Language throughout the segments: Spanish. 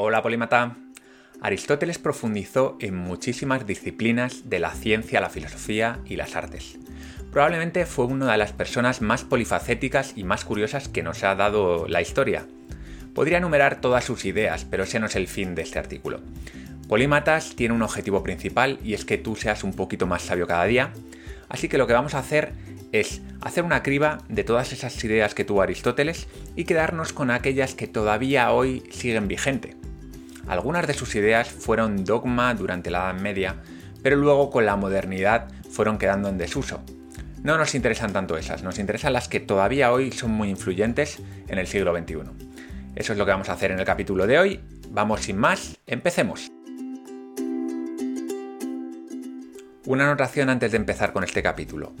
Hola Polímata. Aristóteles profundizó en muchísimas disciplinas de la ciencia, la filosofía y las artes. Probablemente fue una de las personas más polifacéticas y más curiosas que nos ha dado la historia. Podría enumerar todas sus ideas, pero ese no es el fin de este artículo. Polímatas tiene un objetivo principal y es que tú seas un poquito más sabio cada día, así que lo que vamos a hacer es hacer una criba de todas esas ideas que tuvo Aristóteles y quedarnos con aquellas que todavía hoy siguen vigente. Algunas de sus ideas fueron dogma durante la Edad Media, pero luego con la modernidad fueron quedando en desuso. No nos interesan tanto esas, nos interesan las que todavía hoy son muy influyentes en el siglo XXI. Eso es lo que vamos a hacer en el capítulo de hoy. Vamos sin más, empecemos. Una anotación antes de empezar con este capítulo.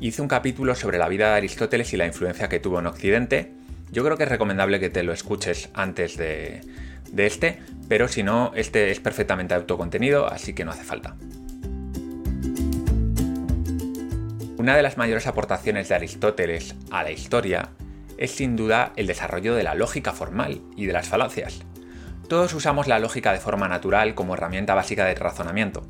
Hice un capítulo sobre la vida de Aristóteles y la influencia que tuvo en Occidente. Yo creo que es recomendable que te lo escuches antes de, de este, pero si no, este es perfectamente autocontenido, así que no hace falta. Una de las mayores aportaciones de Aristóteles a la historia es sin duda el desarrollo de la lógica formal y de las falacias. Todos usamos la lógica de forma natural como herramienta básica de razonamiento.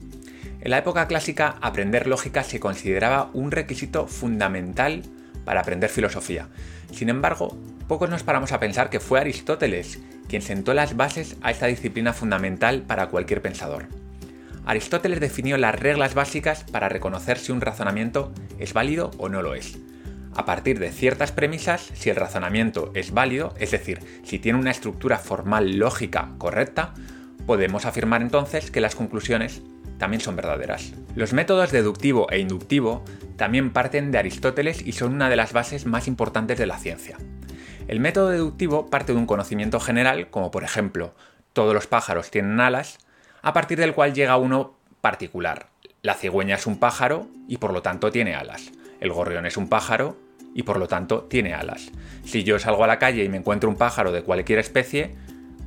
En la época clásica, aprender lógica se consideraba un requisito fundamental para aprender filosofía. Sin embargo, pocos nos paramos a pensar que fue Aristóteles quien sentó las bases a esta disciplina fundamental para cualquier pensador. Aristóteles definió las reglas básicas para reconocer si un razonamiento es válido o no lo es. A partir de ciertas premisas, si el razonamiento es válido, es decir, si tiene una estructura formal lógica correcta, podemos afirmar entonces que las conclusiones también son verdaderas. Los métodos deductivo e inductivo también parten de Aristóteles y son una de las bases más importantes de la ciencia. El método deductivo parte de un conocimiento general, como por ejemplo, todos los pájaros tienen alas, a partir del cual llega uno particular. La cigüeña es un pájaro y por lo tanto tiene alas. El gorrión es un pájaro y por lo tanto tiene alas. Si yo salgo a la calle y me encuentro un pájaro de cualquier especie,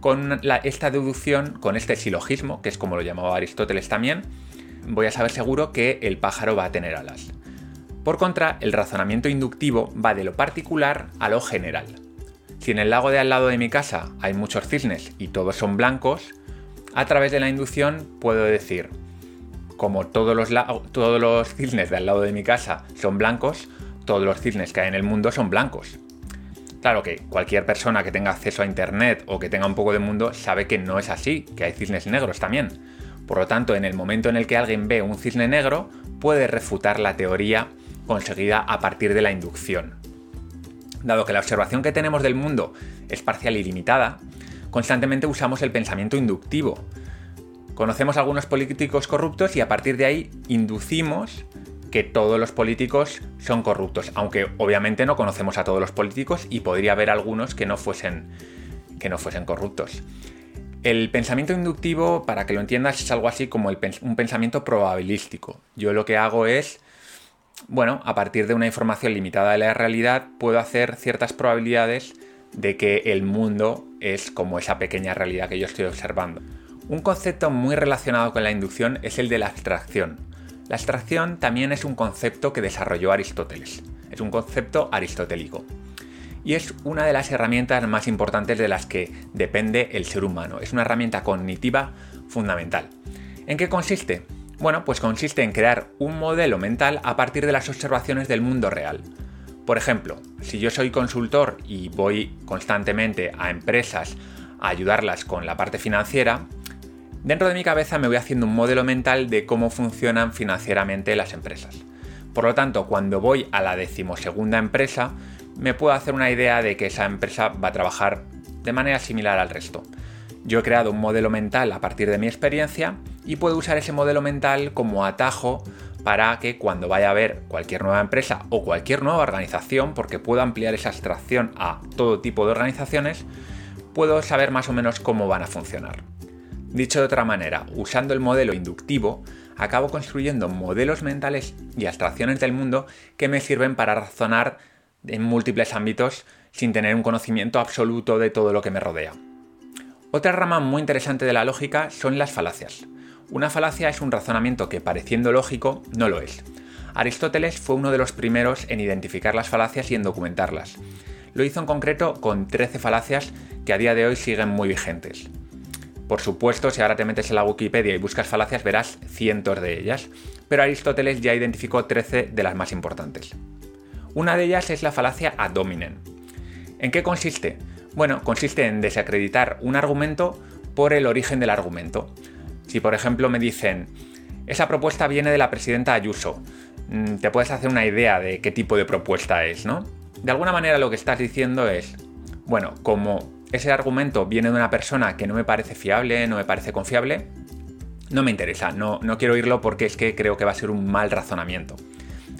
con esta deducción, con este silogismo, que es como lo llamaba Aristóteles también, voy a saber seguro que el pájaro va a tener alas. Por contra, el razonamiento inductivo va de lo particular a lo general. Si en el lago de al lado de mi casa hay muchos cisnes y todos son blancos, a través de la inducción puedo decir, como todos los, todos los cisnes de al lado de mi casa son blancos, todos los cisnes que hay en el mundo son blancos. Claro que cualquier persona que tenga acceso a Internet o que tenga un poco de mundo sabe que no es así, que hay cisnes negros también. Por lo tanto, en el momento en el que alguien ve un cisne negro, puede refutar la teoría conseguida a partir de la inducción. Dado que la observación que tenemos del mundo es parcial y limitada, constantemente usamos el pensamiento inductivo. Conocemos algunos políticos corruptos y a partir de ahí inducimos que todos los políticos son corruptos, aunque obviamente no conocemos a todos los políticos y podría haber algunos que no fuesen, que no fuesen corruptos. El pensamiento inductivo, para que lo entiendas, es algo así como un pensamiento probabilístico. Yo lo que hago es bueno, a partir de una información limitada de la realidad, puedo hacer ciertas probabilidades de que el mundo es como esa pequeña realidad que yo estoy observando. Un concepto muy relacionado con la inducción es el de la abstracción. La abstracción también es un concepto que desarrolló Aristóteles, es un concepto aristotélico. Y es una de las herramientas más importantes de las que depende el ser humano, es una herramienta cognitiva fundamental. ¿En qué consiste? Bueno, pues consiste en crear un modelo mental a partir de las observaciones del mundo real. Por ejemplo, si yo soy consultor y voy constantemente a empresas a ayudarlas con la parte financiera, dentro de mi cabeza me voy haciendo un modelo mental de cómo funcionan financieramente las empresas. Por lo tanto, cuando voy a la decimosegunda empresa, me puedo hacer una idea de que esa empresa va a trabajar de manera similar al resto. Yo he creado un modelo mental a partir de mi experiencia y puedo usar ese modelo mental como atajo para que cuando vaya a ver cualquier nueva empresa o cualquier nueva organización, porque puedo ampliar esa abstracción a todo tipo de organizaciones, puedo saber más o menos cómo van a funcionar. Dicho de otra manera, usando el modelo inductivo, acabo construyendo modelos mentales y abstracciones del mundo que me sirven para razonar en múltiples ámbitos sin tener un conocimiento absoluto de todo lo que me rodea. Otra rama muy interesante de la lógica son las falacias. Una falacia es un razonamiento que, pareciendo lógico, no lo es. Aristóteles fue uno de los primeros en identificar las falacias y en documentarlas. Lo hizo en concreto con 13 falacias que a día de hoy siguen muy vigentes. Por supuesto, si ahora te metes en la Wikipedia y buscas falacias, verás cientos de ellas, pero Aristóteles ya identificó 13 de las más importantes. Una de ellas es la falacia ad hominem. ¿En qué consiste? Bueno, consiste en desacreditar un argumento por el origen del argumento. Si por ejemplo me dicen, esa propuesta viene de la presidenta Ayuso, mm, te puedes hacer una idea de qué tipo de propuesta es, ¿no? De alguna manera lo que estás diciendo es, bueno, como ese argumento viene de una persona que no me parece fiable, no me parece confiable, no me interesa, no, no quiero oírlo porque es que creo que va a ser un mal razonamiento.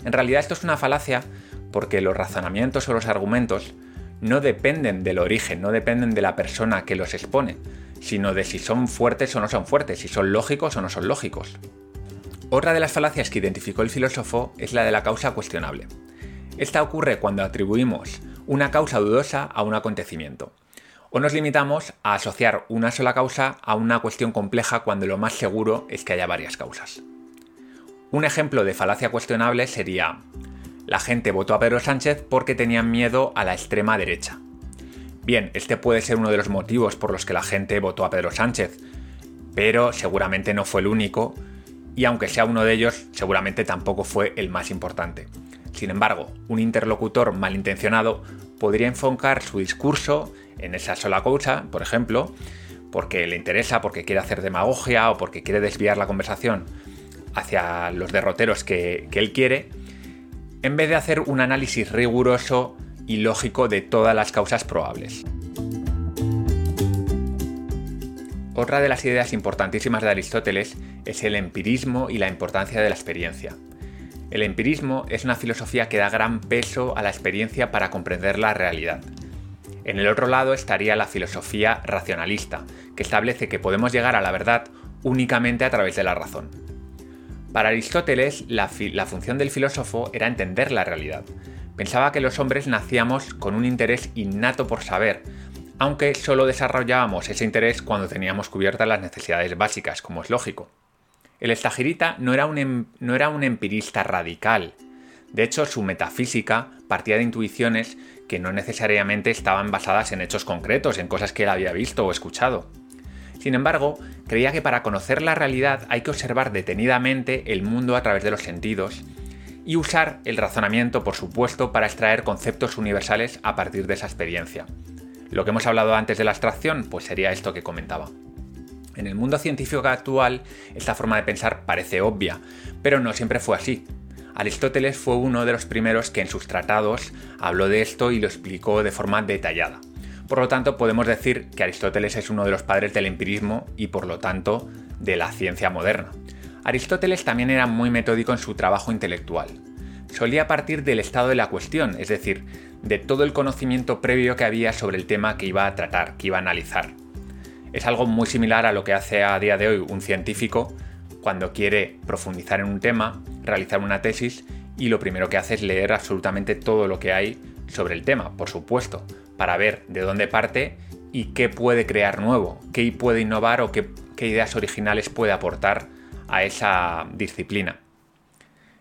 En realidad esto es una falacia porque los razonamientos o los argumentos no dependen del origen, no dependen de la persona que los expone, sino de si son fuertes o no son fuertes, si son lógicos o no son lógicos. Otra de las falacias que identificó el filósofo es la de la causa cuestionable. Esta ocurre cuando atribuimos una causa dudosa a un acontecimiento, o nos limitamos a asociar una sola causa a una cuestión compleja cuando lo más seguro es que haya varias causas. Un ejemplo de falacia cuestionable sería, la gente votó a Pedro Sánchez porque tenían miedo a la extrema derecha. Bien, este puede ser uno de los motivos por los que la gente votó a Pedro Sánchez, pero seguramente no fue el único, y aunque sea uno de ellos, seguramente tampoco fue el más importante. Sin embargo, un interlocutor malintencionado podría enfocar su discurso en esa sola causa, por ejemplo, porque le interesa, porque quiere hacer demagogia o porque quiere desviar la conversación hacia los derroteros que, que él quiere, en vez de hacer un análisis riguroso y lógico de todas las causas probables. Otra de las ideas importantísimas de Aristóteles es el empirismo y la importancia de la experiencia. El empirismo es una filosofía que da gran peso a la experiencia para comprender la realidad. En el otro lado estaría la filosofía racionalista, que establece que podemos llegar a la verdad únicamente a través de la razón. Para Aristóteles, la, función del filósofo era entender la realidad. Pensaba que los hombres nacíamos con un interés innato por saber, aunque solo desarrollábamos ese interés cuando teníamos cubiertas las necesidades básicas, como es lógico. El estagirita no era, un, em, no era un empirista radical. De hecho, su metafísica partía de intuiciones que no necesariamente estaban basadas en hechos concretos, en cosas que él había visto o escuchado. Sin embargo, creía que para conocer la realidad hay que observar detenidamente el mundo a través de los sentidos y usar el razonamiento, por supuesto, para extraer conceptos universales a partir de esa experiencia. Lo que hemos hablado antes de la abstracción, pues sería esto que comentaba. En el mundo científico actual, esta forma de pensar parece obvia, pero no siempre fue así. Aristóteles fue uno de los primeros que en sus tratados habló de esto y lo explicó de forma detallada. Por lo tanto, podemos decir que Aristóteles es uno de los padres del empirismo y por lo tanto de la ciencia moderna. Aristóteles también era muy metódico en su trabajo intelectual. Solía partir del estado de la cuestión, es decir, de todo el conocimiento previo que había sobre el tema que iba a tratar, que iba a analizar. Es algo muy similar a lo que hace a día de hoy un científico cuando quiere profundizar en un tema, realizar una tesis y lo primero que hace es leer absolutamente todo lo que hay sobre el tema, por supuesto, para ver de dónde parte y qué puede crear nuevo, qué puede innovar o qué, ideas originales puede aportar a esa disciplina.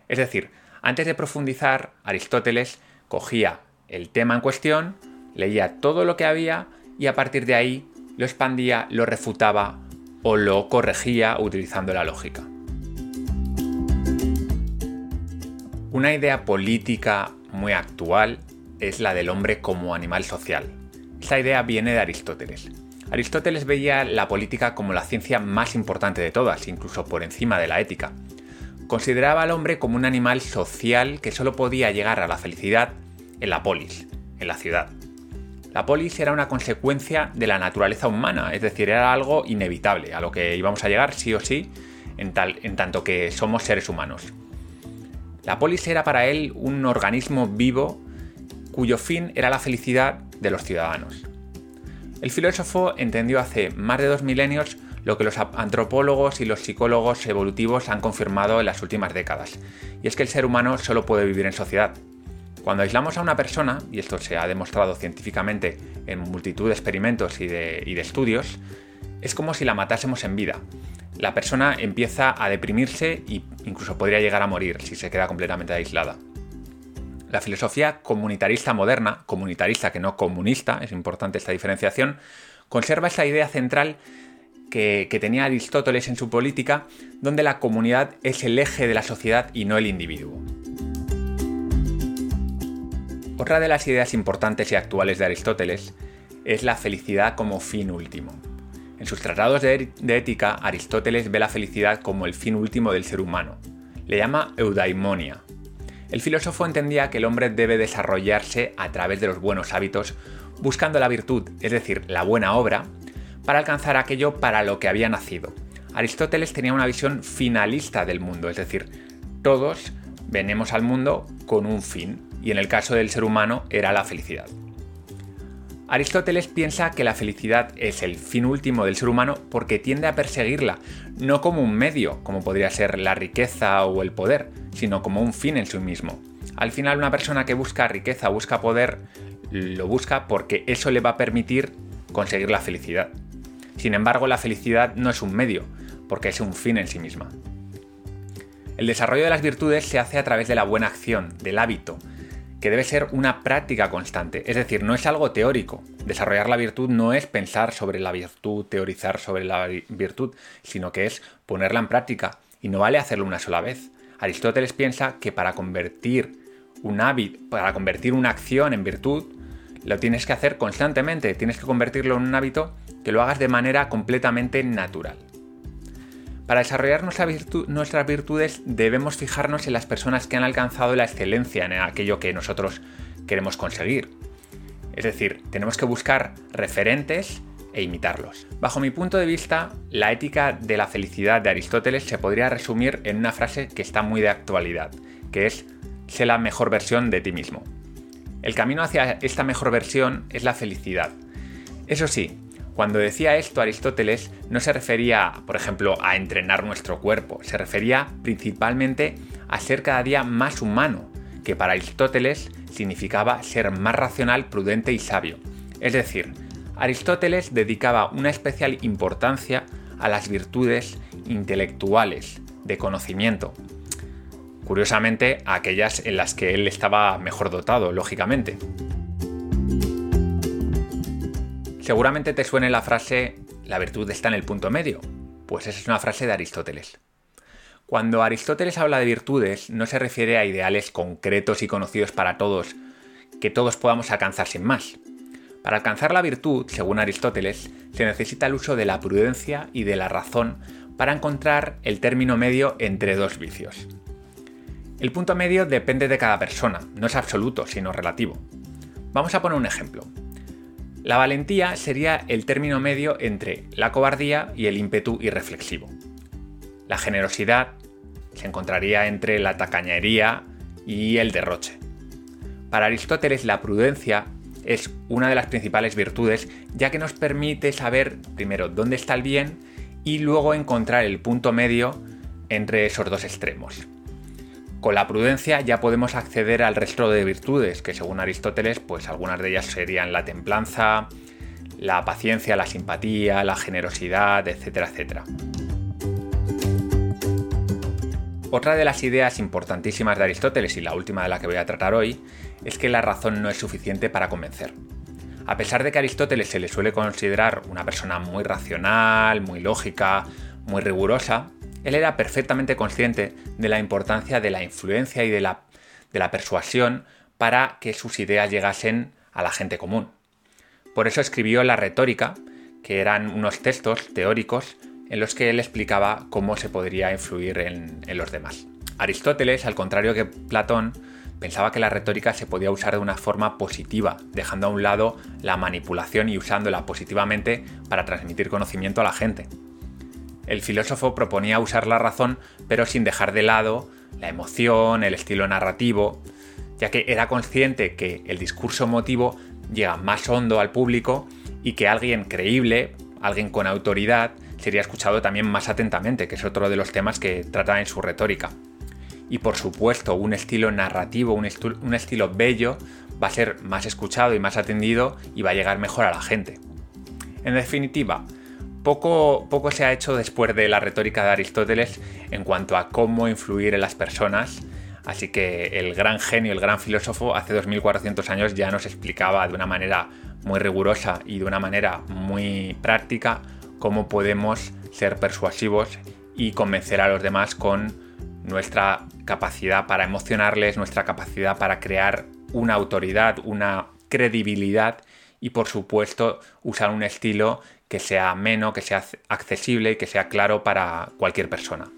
Es decir, antes de profundizar, Aristóteles cogía el tema en cuestión, leía todo lo que había y a partir de ahí lo expandía, lo refutaba o lo corregía utilizando la lógica. Una idea política muy actual es la del hombre como animal social. Esta idea viene de Aristóteles. Aristóteles veía la política como la ciencia más importante de todas, incluso por encima de la ética. Consideraba al hombre como un animal social que solo podía llegar a la felicidad en la polis, en la ciudad. La polis era una consecuencia de la naturaleza humana, es decir, era algo inevitable, a lo que íbamos a llegar sí o sí, en, en tanto que somos seres humanos. La polis era para él un organismo vivo cuyo fin era la felicidad de los ciudadanos. El filósofo entendió hace más de dos milenios lo que los antropólogos y los psicólogos evolutivos han confirmado en las últimas décadas, y es que el ser humano solo puede vivir en sociedad. Cuando aislamos a una persona, y esto se ha demostrado científicamente en multitud de experimentos y de, y de estudios, es como si la matásemos en vida. La persona empieza a deprimirse e incluso podría llegar a morir si se queda completamente aislada. La filosofía comunitarista moderna, comunitarista que no comunista, es importante esta diferenciación, conserva esa idea central que, que tenía Aristóteles en su política, donde la comunidad es el eje de la sociedad y no el individuo. Otra de las ideas importantes y actuales de Aristóteles es la felicidad como fin último. En sus tratados de, ética, Aristóteles ve la felicidad como el fin último del ser humano. Le llama eudaimonia. El filósofo entendía que el hombre debe desarrollarse a través de los buenos hábitos, buscando la virtud, es decir, la buena obra, para alcanzar aquello para lo que había nacido. Aristóteles tenía una visión finalista del mundo, es decir, todos venimos al mundo con un fin, y en el caso del ser humano era la felicidad. Aristóteles piensa que la felicidad es el fin último del ser humano porque tiende a perseguirla, no como un medio, como podría ser la riqueza o el poder, sino como un fin en sí mismo. Al final una persona que busca riqueza, busca poder, lo busca porque eso le va a permitir conseguir la felicidad. Sin embargo, la felicidad no es un medio, porque es un fin en sí misma. El desarrollo de las virtudes se hace a través de la buena acción, del hábito, que debe ser una práctica constante, es decir, no es algo teórico. Desarrollar la virtud no es pensar sobre la virtud, teorizar sobre la virtud, sino que es ponerla en práctica, y no vale hacerlo una sola vez. Aristóteles piensa que para convertir un hábito, para convertir una acción en virtud, lo tienes que hacer constantemente, tienes que convertirlo en un hábito que lo hagas de manera completamente natural. Para desarrollar nuestras virtudes debemos fijarnos en las personas que han alcanzado la excelencia en aquello que nosotros queremos conseguir. Es decir, tenemos que buscar referentes e imitarlos. Bajo mi punto de vista, la ética de la felicidad de Aristóteles se podría resumir en una frase que está muy de actualidad, que es sé la mejor versión de ti mismo. El camino hacia esta mejor versión es la felicidad. Eso sí, cuando decía esto Aristóteles no se refería, por ejemplo, a entrenar nuestro cuerpo, se refería principalmente a ser cada día más humano, que para Aristóteles significaba ser más racional, prudente y sabio. Es decir, Aristóteles dedicaba una especial importancia a las virtudes intelectuales, de conocimiento. Curiosamente, a aquellas en las que él estaba mejor dotado, lógicamente. Seguramente te suene la frase la virtud está en el punto medio. Pues esa es una frase de Aristóteles. Cuando Aristóteles habla de virtudes, no se refiere a ideales concretos y conocidos para todos, que todos podamos alcanzar sin más. Para alcanzar la virtud, según Aristóteles, se necesita el uso de la prudencia y de la razón para encontrar el término medio entre dos vicios. El punto medio depende de cada persona, no es absoluto, sino relativo. Vamos a poner un ejemplo. La valentía sería el término medio entre la cobardía y el ímpetu irreflexivo. La generosidad se encontraría entre la tacañería y el derroche. Para Aristóteles la prudencia es una de las principales virtudes ya que nos permite saber primero dónde está el bien y luego encontrar el punto medio entre esos dos extremos. Con la prudencia ya podemos acceder al resto de virtudes, que según Aristóteles, pues algunas de ellas serían la templanza, la paciencia, la simpatía, la generosidad, etcétera, etcétera. Otra de las ideas importantísimas de Aristóteles y la última de la que voy a tratar hoy es que la razón no es suficiente para convencer. A pesar de que a Aristóteles se le suele considerar una persona muy racional, muy lógica, muy rigurosa, él era perfectamente consciente de la importancia de la influencia y de la, de la persuasión para que sus ideas llegasen a la gente común. Por eso escribió la retórica, que eran unos textos teóricos en los que él explicaba cómo se podría influir en, en, los demás. Aristóteles, al contrario que Platón, pensaba que la retórica se podía usar de una forma positiva, dejando a un lado la manipulación y usándola positivamente para transmitir conocimiento a la gente. El filósofo proponía usar la razón, pero sin dejar de lado la emoción, el estilo narrativo, ya que era consciente que el discurso emotivo llega más hondo al público y que alguien creíble, alguien con autoridad, sería escuchado también más atentamente, que es otro de los temas que trata en su retórica. Y por supuesto, un estilo narrativo, un, un estilo bello, va a ser más escuchado y más atendido y va a llegar mejor a la gente. En definitiva, poco, poco se ha hecho después de la retórica de Aristóteles en cuanto a cómo influir en las personas, así que el gran genio, el gran filósofo, hace 2400 años ya nos explicaba de una manera muy rigurosa y de una manera muy práctica cómo podemos ser persuasivos y convencer a los demás con nuestra capacidad para emocionarles, nuestra capacidad para crear una autoridad, una credibilidad y por supuesto usar un estilo que sea ameno, que sea accesible y que sea claro para cualquier persona.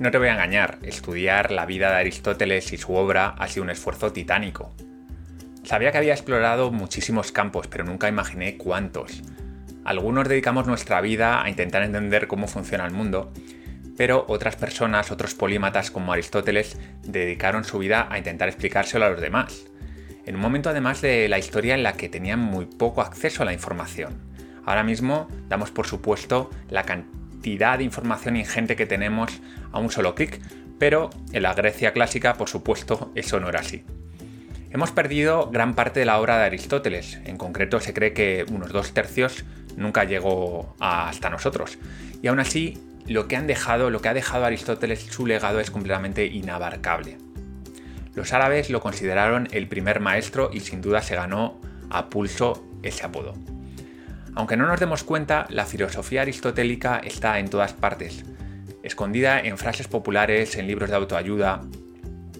No te voy a engañar, estudiar la vida de Aristóteles y su obra ha sido un esfuerzo titánico. Sabía que había explorado muchísimos campos, pero nunca imaginé cuántos. Algunos dedicamos nuestra vida a intentar entender cómo funciona el mundo, pero otras personas, otros polímatas como Aristóteles, dedicaron su vida a intentar explicárselo a los demás. En un momento además de la historia en la que tenían muy poco acceso a la información. Ahora mismo damos por supuesto la cantidad de información ingente que tenemos a un solo clic, pero en la Grecia clásica por supuesto eso no era así. Hemos perdido gran parte de la obra de Aristóteles, en concreto se cree que unos dos tercios nunca llegó hasta nosotros. Y aún así, lo que han dejado, lo que ha dejado Aristóteles, su legado es completamente inabarcable. Los árabes lo consideraron el primer maestro y sin duda se ganó a pulso ese apodo. Aunque no nos demos cuenta, la filosofía aristotélica está en todas partes, escondida en frases populares, en libros de autoayuda,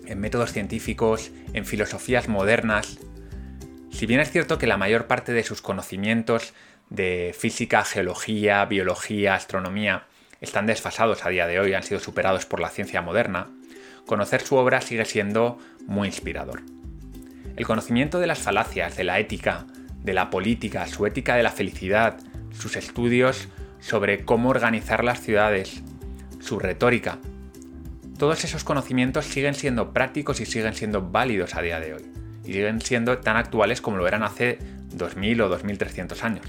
en métodos científicos, en filosofías modernas. Si bien es cierto que la mayor parte de sus conocimientos de física, geología, biología, astronomía están desfasados a día de hoy, han sido superados por la ciencia moderna, conocer su obra sigue siendo muy inspirador. El conocimiento de las falacias, de la ética, de la política, su ética de la felicidad, sus estudios sobre cómo organizar las ciudades, su retórica, todos esos conocimientos siguen siendo prácticos y siguen siendo válidos a día de hoy. Y siguen siendo tan actuales como lo eran hace 2000 o 2300 años.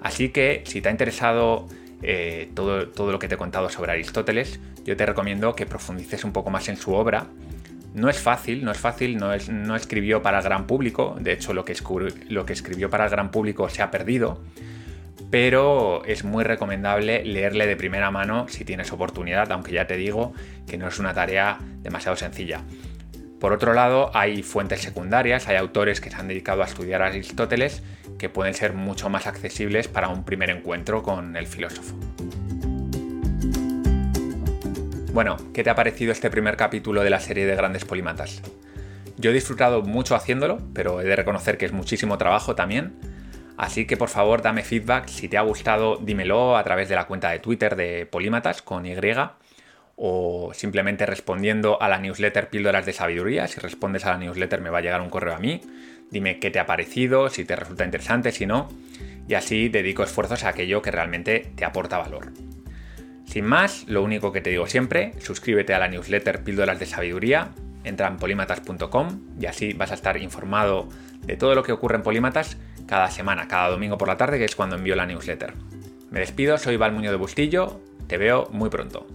Así que si te ha interesado eh, todo, todo lo que te he contado sobre Aristóteles, yo te recomiendo que profundices un poco más en su obra. No es fácil, no es fácil, no, es, no escribió para el gran público, de hecho lo que, lo que escribió para el gran público se ha perdido, pero es muy recomendable leerle de primera mano si tienes oportunidad, aunque ya te digo que no es una tarea demasiado sencilla. Por otro lado, hay fuentes secundarias, hay autores que se han dedicado a estudiar a Aristóteles que pueden ser mucho más accesibles para un primer encuentro con el filósofo. Bueno, ¿qué te ha parecido este primer capítulo de la serie de grandes polimatas? Yo he disfrutado mucho haciéndolo, pero he de reconocer que es muchísimo trabajo también. Así que por favor dame feedback, si te ha gustado dímelo a través de la cuenta de Twitter de Polímatas con Y o simplemente respondiendo a la newsletter Píldoras de Sabiduría. Si respondes a la newsletter me va a llegar un correo a mí. Dime qué te ha parecido, si te resulta interesante, si no. Y así dedico esfuerzos a aquello que realmente te aporta valor. Sin más, lo único que te digo siempre, suscríbete a la newsletter Píldoras de Sabiduría, entra en polímatas.com y así vas a estar informado de todo lo que ocurre en Polímatas cada semana, cada domingo por la tarde, que es cuando envío la newsletter. Me despido, soy Val Muñoz de Bustillo, te veo muy pronto.